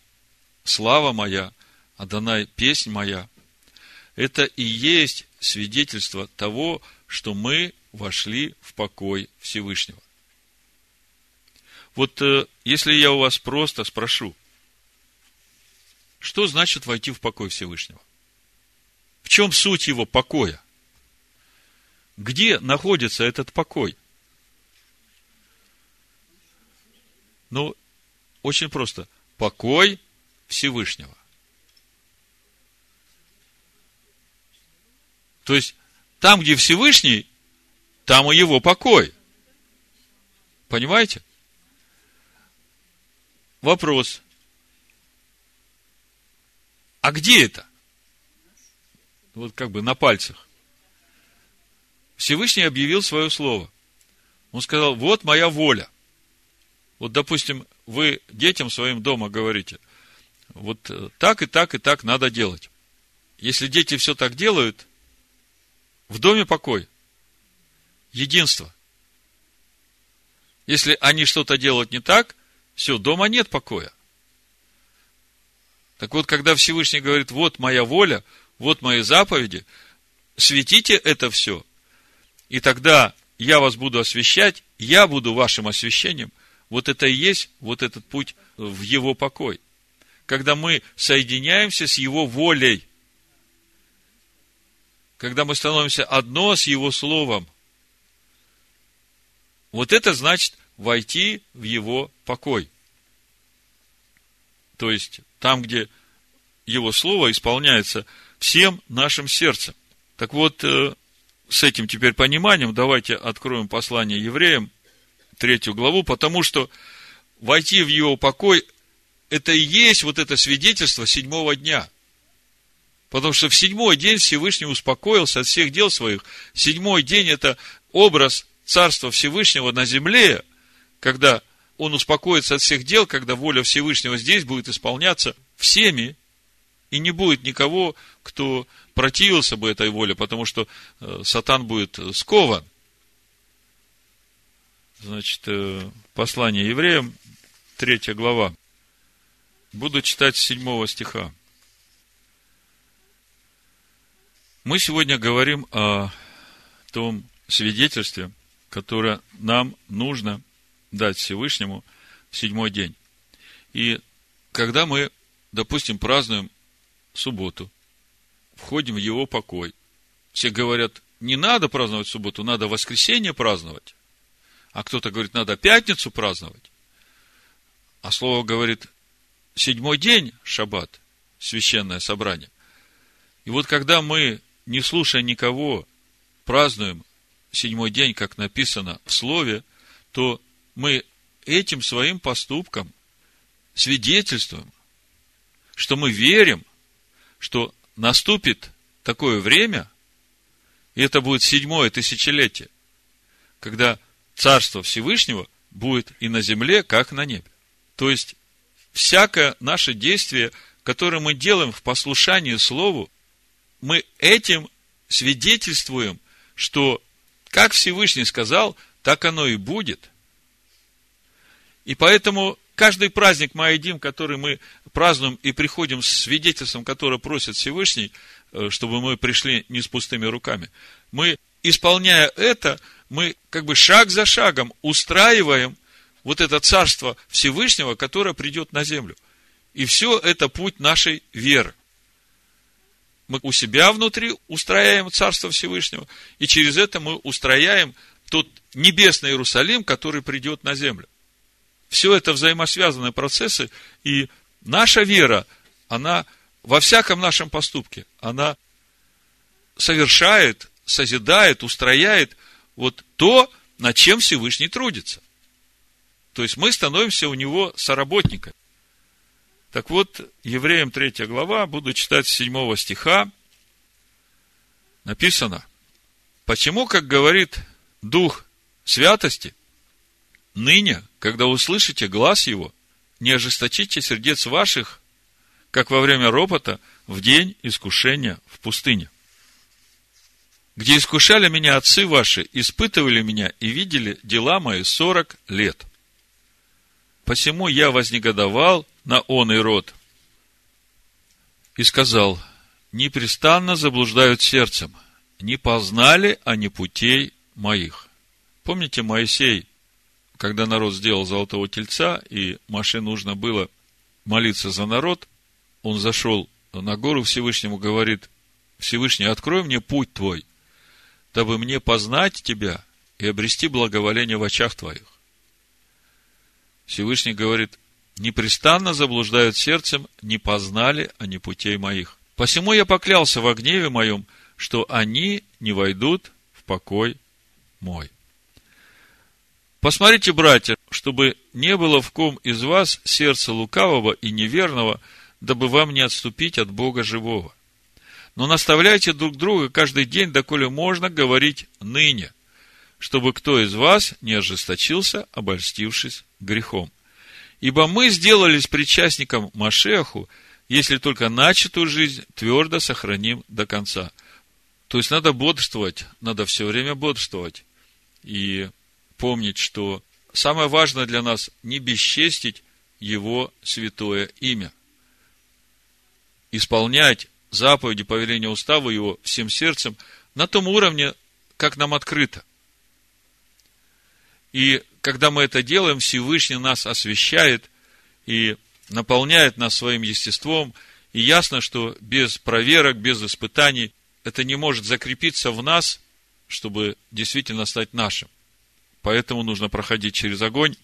слава моя, Адонай песнь моя, это и есть свидетельство того, что мы вошли в покой Всевышнего. Вот э, если я у вас просто спрошу, что значит войти в покой Всевышнего? В чем суть его покоя? Где находится этот покой? Ну, очень просто. Покой Всевышнего. То есть, там, где Всевышний, там и его покой. Понимаете? Вопрос. А где это? Вот как бы на пальцах. Всевышний объявил свое слово. Он сказал, вот моя воля. Вот, допустим, вы детям своим дома говорите, вот э, так и так и так надо делать. Если дети все так делают, в доме покой, единство. Если они что-то делают не так, все, дома нет покоя. Так вот, когда Всевышний говорит, вот моя воля, вот мои заповеди, светите это все – и тогда я вас буду освещать, я буду вашим освящением. Вот это и есть вот этот путь в его покой. Когда мы соединяемся с его волей. Когда мы становимся одно с его словом. Вот это значит войти в его покой. То есть, там, где его слово исполняется всем нашим сердцем. Так вот, э, с этим теперь пониманием давайте откроем послание евреям, третью главу, потому что войти в его покой – это и есть вот это свидетельство седьмого дня. Потому что в седьмой день Всевышний успокоился от всех дел своих. Седьмой день – это образ Царства Всевышнего на земле, когда он успокоится от всех дел, когда воля Всевышнего здесь будет исполняться всеми, и не будет никого, кто противился бы этой воле, потому что э, сатан будет скован. Значит, э, послание евреям, третья глава. Буду читать с седьмого стиха. Мы сегодня говорим о том свидетельстве, которое нам нужно дать Всевышнему в седьмой день. И когда мы, допустим, празднуем субботу, входим в его покой. Все говорят, не надо праздновать субботу, надо воскресенье праздновать. А кто-то говорит, надо пятницу праздновать. А слово говорит, седьмой день, шаббат, священное собрание. И вот когда мы, не слушая никого, празднуем седьмой день, как написано в слове, то мы этим своим поступком свидетельствуем, что мы верим, что наступит такое время, и это будет седьмое тысячелетие, когда Царство Всевышнего будет и на земле, как на небе. То есть, всякое наше действие, которое мы делаем в послушании Слову, мы этим свидетельствуем, что как Всевышний сказал, так оно и будет. И поэтому каждый праздник Маедим, который мы празднуем и приходим с свидетельством, которое просит Всевышний, э, чтобы мы пришли не с пустыми руками, мы, исполняя это, мы как бы шаг за шагом устраиваем вот это царство Всевышнего, которое придет на землю. И все это путь нашей веры. Мы у себя внутри устрояем Царство Всевышнего, и через это мы устрояем тот небесный Иерусалим, который придет на землю. Все это взаимосвязанные процессы, и наша вера, она во всяком нашем поступке, она совершает, созидает, устрояет вот то, над чем Всевышний трудится. То есть мы становимся у него соработниками. Так вот, Евреям 3 глава, буду читать с 7 стиха, написано, почему, как говорит Дух Святости, ныне, когда услышите глаз Его, не ожесточите сердец ваших, как во время ропота в день искушения в пустыне где искушали меня отцы ваши, испытывали меня и видели дела мои сорок лет. Посему я вознегодовал на он и род и сказал, непрестанно заблуждают сердцем, не познали они путей моих. Помните Моисей, когда народ сделал золотого тельца, и Маше нужно было молиться за народ, он зашел на гору Всевышнему, говорит, Всевышний, открой мне путь твой – дабы мне познать Тебя и обрести благоволение в очах Твоих. Всевышний говорит, непрестанно заблуждают сердцем, не познали они путей моих. Посему я поклялся во гневе моем, что они не войдут в покой мой. Посмотрите, братья, чтобы не было в ком из вас сердца лукавого и неверного, дабы вам не отступить от Бога живого но наставляйте друг друга каждый день, доколе можно говорить ныне, чтобы кто из вас не ожесточился, обольстившись грехом. Ибо мы сделались причастником Машеху, если только начатую жизнь твердо сохраним до конца. То есть надо бодрствовать, надо все время бодрствовать и помнить, что самое важное для нас не бесчестить Его святое имя. Исполнять заповеди, повеления устава его всем сердцем на том уровне, как нам открыто. И когда мы это делаем, Всевышний нас освещает и наполняет нас своим естеством. И ясно, что без проверок, без испытаний это не может закрепиться в нас, чтобы действительно стать нашим. Поэтому нужно проходить через огонь,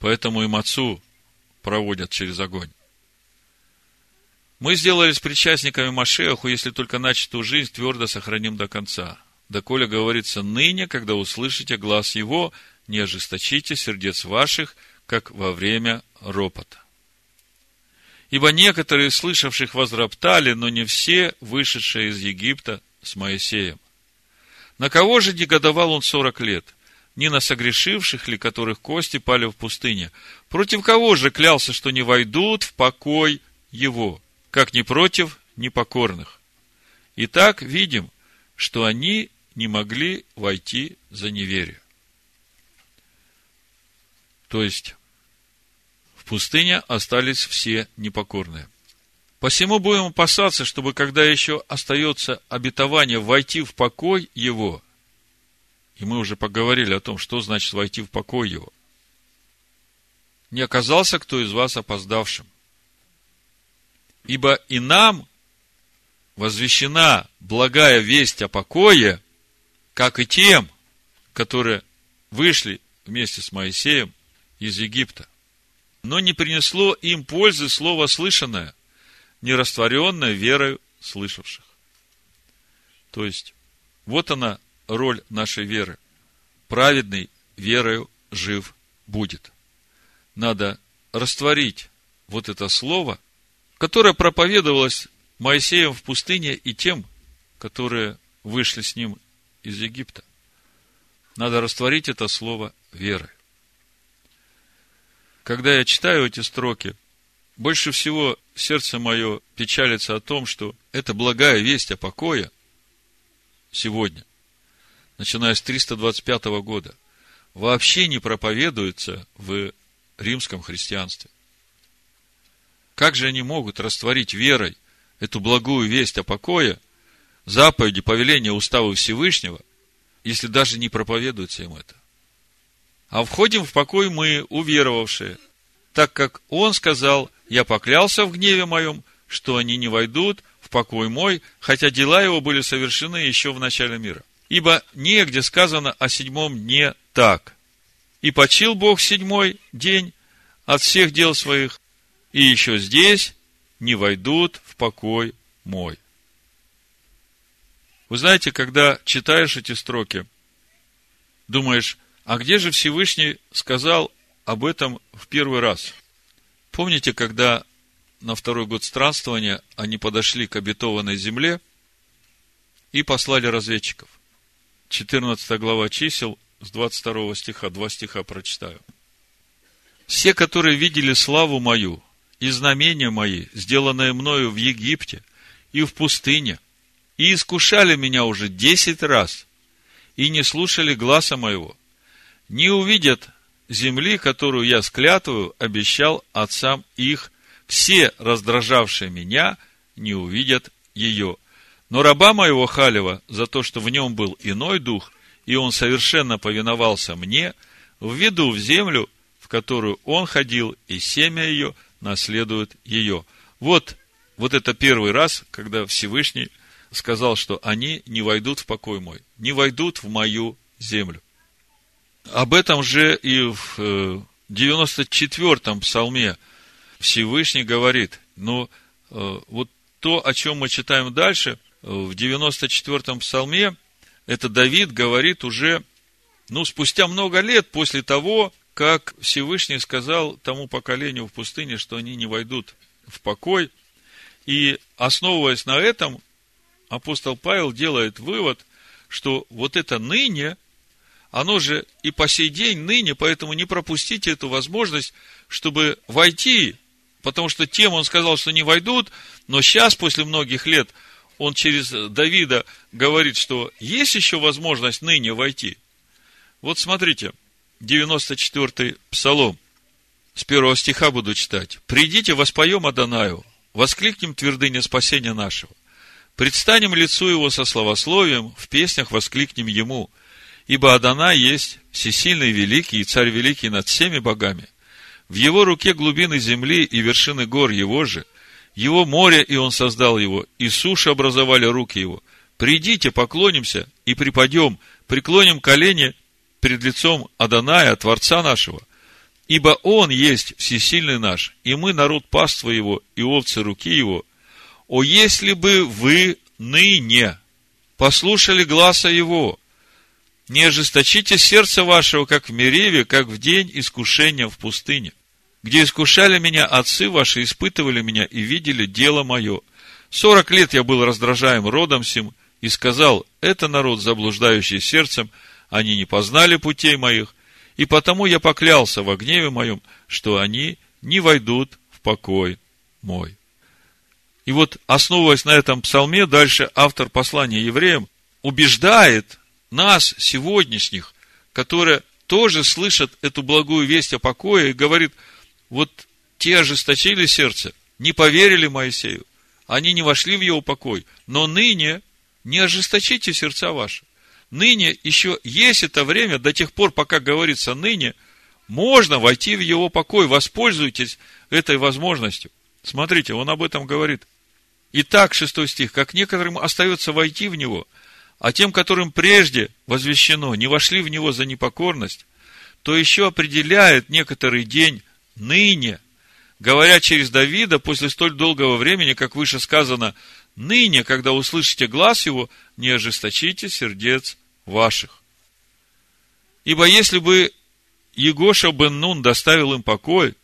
поэтому и мацу проводят через огонь. Мы сделались причастниками Машеху, если только начатую жизнь твердо сохраним до конца. Доколе говорится ныне, когда услышите глаз его, не ожесточите сердец ваших, как во время ропота. Ибо некоторые слышавших возроптали, но не все, вышедшие из Египта с Моисеем. На кого же негодовал он сорок лет? Не на согрешивших ли, которых кости пали в пустыне? Против кого же клялся, что не войдут в покой его? как не против непокорных. Итак, видим, что они не могли войти за неверие. То есть, в пустыне остались все непокорные. Посему будем опасаться, чтобы когда еще остается обетование войти в покой его, и мы уже поговорили о том, что значит войти в покой его, не оказался кто из вас опоздавшим. Ибо и нам возвещена благая весть о покое, как и тем, которые вышли вместе с Моисеем из Египта. Но не принесло им пользы слово слышанное, не растворенное верою слышавших. То есть, вот она роль нашей веры. Праведный верою жив будет. Надо растворить вот это слово которая проповедовалась Моисеем в пустыне и тем, которые вышли с ним из Египта. Надо растворить это слово верой. Когда я читаю эти строки, больше всего сердце мое печалится о том, что эта благая весть о покое сегодня, начиная с 325 года, вообще не проповедуется в римском христианстве. Как же они могут растворить верой эту благую весть о покое, заповеди, повеления, уставы Всевышнего, если даже не проповедуется им это? А входим в покой мы, уверовавшие, так как Он сказал, я поклялся в гневе моем, что они не войдут в покой мой, хотя дела его были совершены еще в начале мира. Ибо негде сказано о седьмом дне так. И почил Бог седьмой день от всех дел своих, и еще здесь не войдут в покой мой. Вы знаете, когда читаешь эти строки, думаешь, а где же Всевышний сказал об этом в первый раз? Помните, когда на второй год странствования они подошли к обетованной земле и послали разведчиков? 14 глава чисел с 22 стиха, два стиха прочитаю. «Все, которые видели славу мою и знамения мои, сделанные мною в Египте и в пустыне, и искушали меня уже десять раз, и не слушали гласа моего, не увидят земли, которую я склятвую, обещал отцам их, все раздражавшие меня, не увидят ее. Но раба моего Халева за то, что в нем был иной дух, и он совершенно повиновался мне, введу в землю, в которую он ходил, и семя ее наследует ее. Вот, вот это первый раз, когда Всевышний сказал, что они не войдут в покой мой, не войдут в мою землю. Об этом же и в 94-м э, псалме Всевышний говорит, но э, вот то, о чем мы читаем дальше, в 94-м псалме, это Давид говорит уже, ну, спустя много лет после того, как Всевышний сказал тому поколению в пустыне, что они не войдут в покой. И основываясь на этом, апостол Павел делает вывод, что вот это ныне, оно же и по сей день ныне, поэтому не пропустите эту возможность, чтобы войти, потому что тем он сказал, что не войдут, но сейчас, после многих лет, он через Давида говорит, что есть еще возможность ныне войти. Вот смотрите, 94-й псалом, с первого стиха буду читать. «Придите, воспоем Адонаю, воскликнем твердыня спасения нашего. Предстанем лицу его со словословием, в песнях воскликнем ему, ибо Адана есть всесильный великий и царь великий над всеми богами. В его руке глубины земли и вершины гор его же, его море, и он создал его, и суши образовали руки его. Придите, поклонимся и припадем, преклоним колени перед лицом Аданая, Творца нашего, ибо Он есть всесильный наш, и мы народ паства Его и овцы руки Его, о, если бы вы ныне послушали гласа его, не ожесточите сердце вашего, как в Мереве, как в день искушения в пустыне, где искушали меня отцы ваши, испытывали меня и видели дело мое. Сорок лет я был раздражаем родом сим, и сказал, это народ, заблуждающий сердцем, они не познали путей моих, и потому я поклялся во гневе моем, что они не войдут в покой мой. И вот, основываясь на этом псалме, дальше автор послания евреям убеждает нас, сегодняшних, которые тоже слышат эту благую весть о покое, и говорит, вот те ожесточили сердце, не поверили Моисею, они не вошли в его покой, но ныне не ожесточите сердца ваши. Ныне еще есть это время, до тех пор, пока говорится ныне, можно войти в его покой, воспользуйтесь этой возможностью. Смотрите, он об этом говорит. Итак, шестой стих, как некоторым остается войти в него, а тем, которым прежде возвещено, не вошли в него за непокорность, то еще определяет некоторый день ныне, говоря через Давида после столь долгого времени, как выше сказано, ныне, когда услышите глаз его, не ожесточите сердец ваших. Ибо если бы Егоша бен Нун доставил им покой,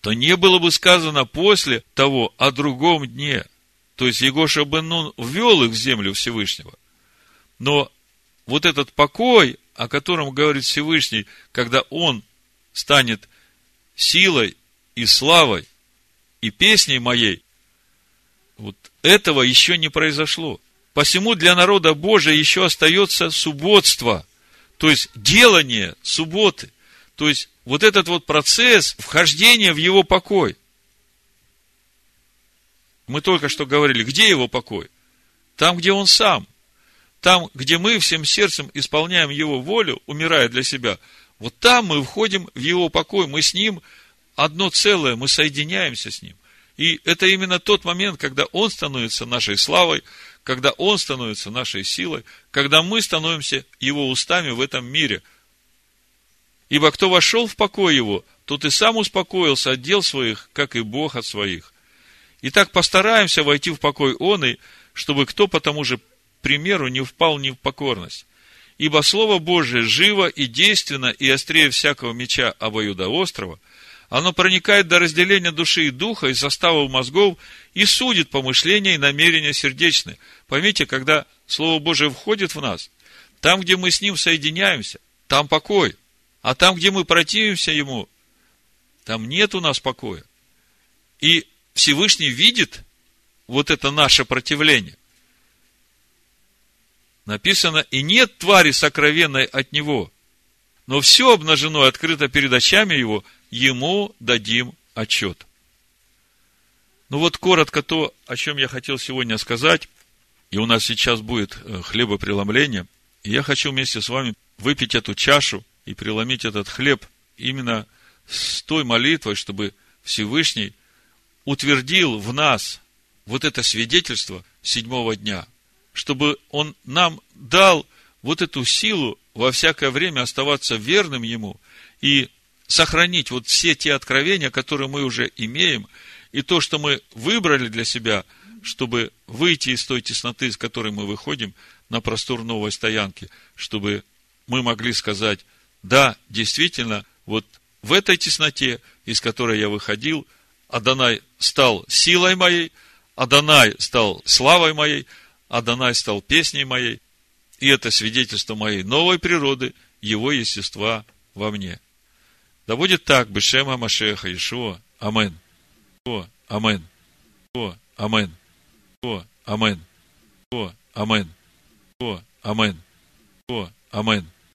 то не было бы сказано после того о другом дне – то есть Егоша бен Нун ввел их в землю Всевышнего. Но вот этот покой, о котором говорит Всевышний, когда он станет силой и славой и песней моей, вот этого еще не произошло. Посему для народа Божия еще остается субботство, то есть делание субботы. То есть вот этот вот процесс вхождения в его покой – мы только что говорили, где его покой? Там, где он сам. Там, где мы всем сердцем исполняем его волю, умирая для себя. Вот там мы входим в его покой. Мы с ним одно целое, мы соединяемся с ним. И это именно тот момент, когда он становится нашей славой, когда он становится нашей силой, когда мы становимся его устами в этом мире. Ибо кто вошел в покой его, тот и сам успокоился от дел своих, как и Бог от своих. Итак, постараемся войти в покой он, и чтобы кто по тому же примеру не впал ни в покорность. Ибо Слово Божие живо и действенно и острее всякого меча обоюдоострого, оно проникает до разделения души и духа и составов мозгов и судит помышления и намерения сердечные. Поймите, когда Слово Божие входит в нас, там, где мы с Ним соединяемся, там покой. А там, где мы противимся Ему, там нет у нас покоя. И Всевышний видит вот это наше противление. Написано, и нет твари сокровенной от Него, но все обнажено и открыто перед очами Его, Ему дадим отчет. Ну вот коротко то, о чем я хотел сегодня сказать, и у нас сейчас будет э, хлебопреломление, и я хочу вместе с вами выпить эту чашу и преломить этот хлеб именно с той молитвой, чтобы Всевышний утвердил в нас вот это свидетельство седьмого дня, чтобы Он нам дал вот эту силу во всякое время оставаться верным Ему и сохранить вот все те откровения, которые мы уже имеем, и то, что мы выбрали для себя, чтобы выйти из той тесноты, из которой мы выходим, на простор новой стоянки, чтобы мы могли сказать, да, действительно, вот в этой тесноте, из которой я выходил, Адонай стал силой моей, Адонай стал славой моей, Адонай стал песней моей, и это свидетельство моей новой природы, его естества во мне. Да будет так, Бешема Машеха Ишуа. Амен. О, Амен. О, Амен. О, Амен. О, Амен. О, Амен. О, Амен.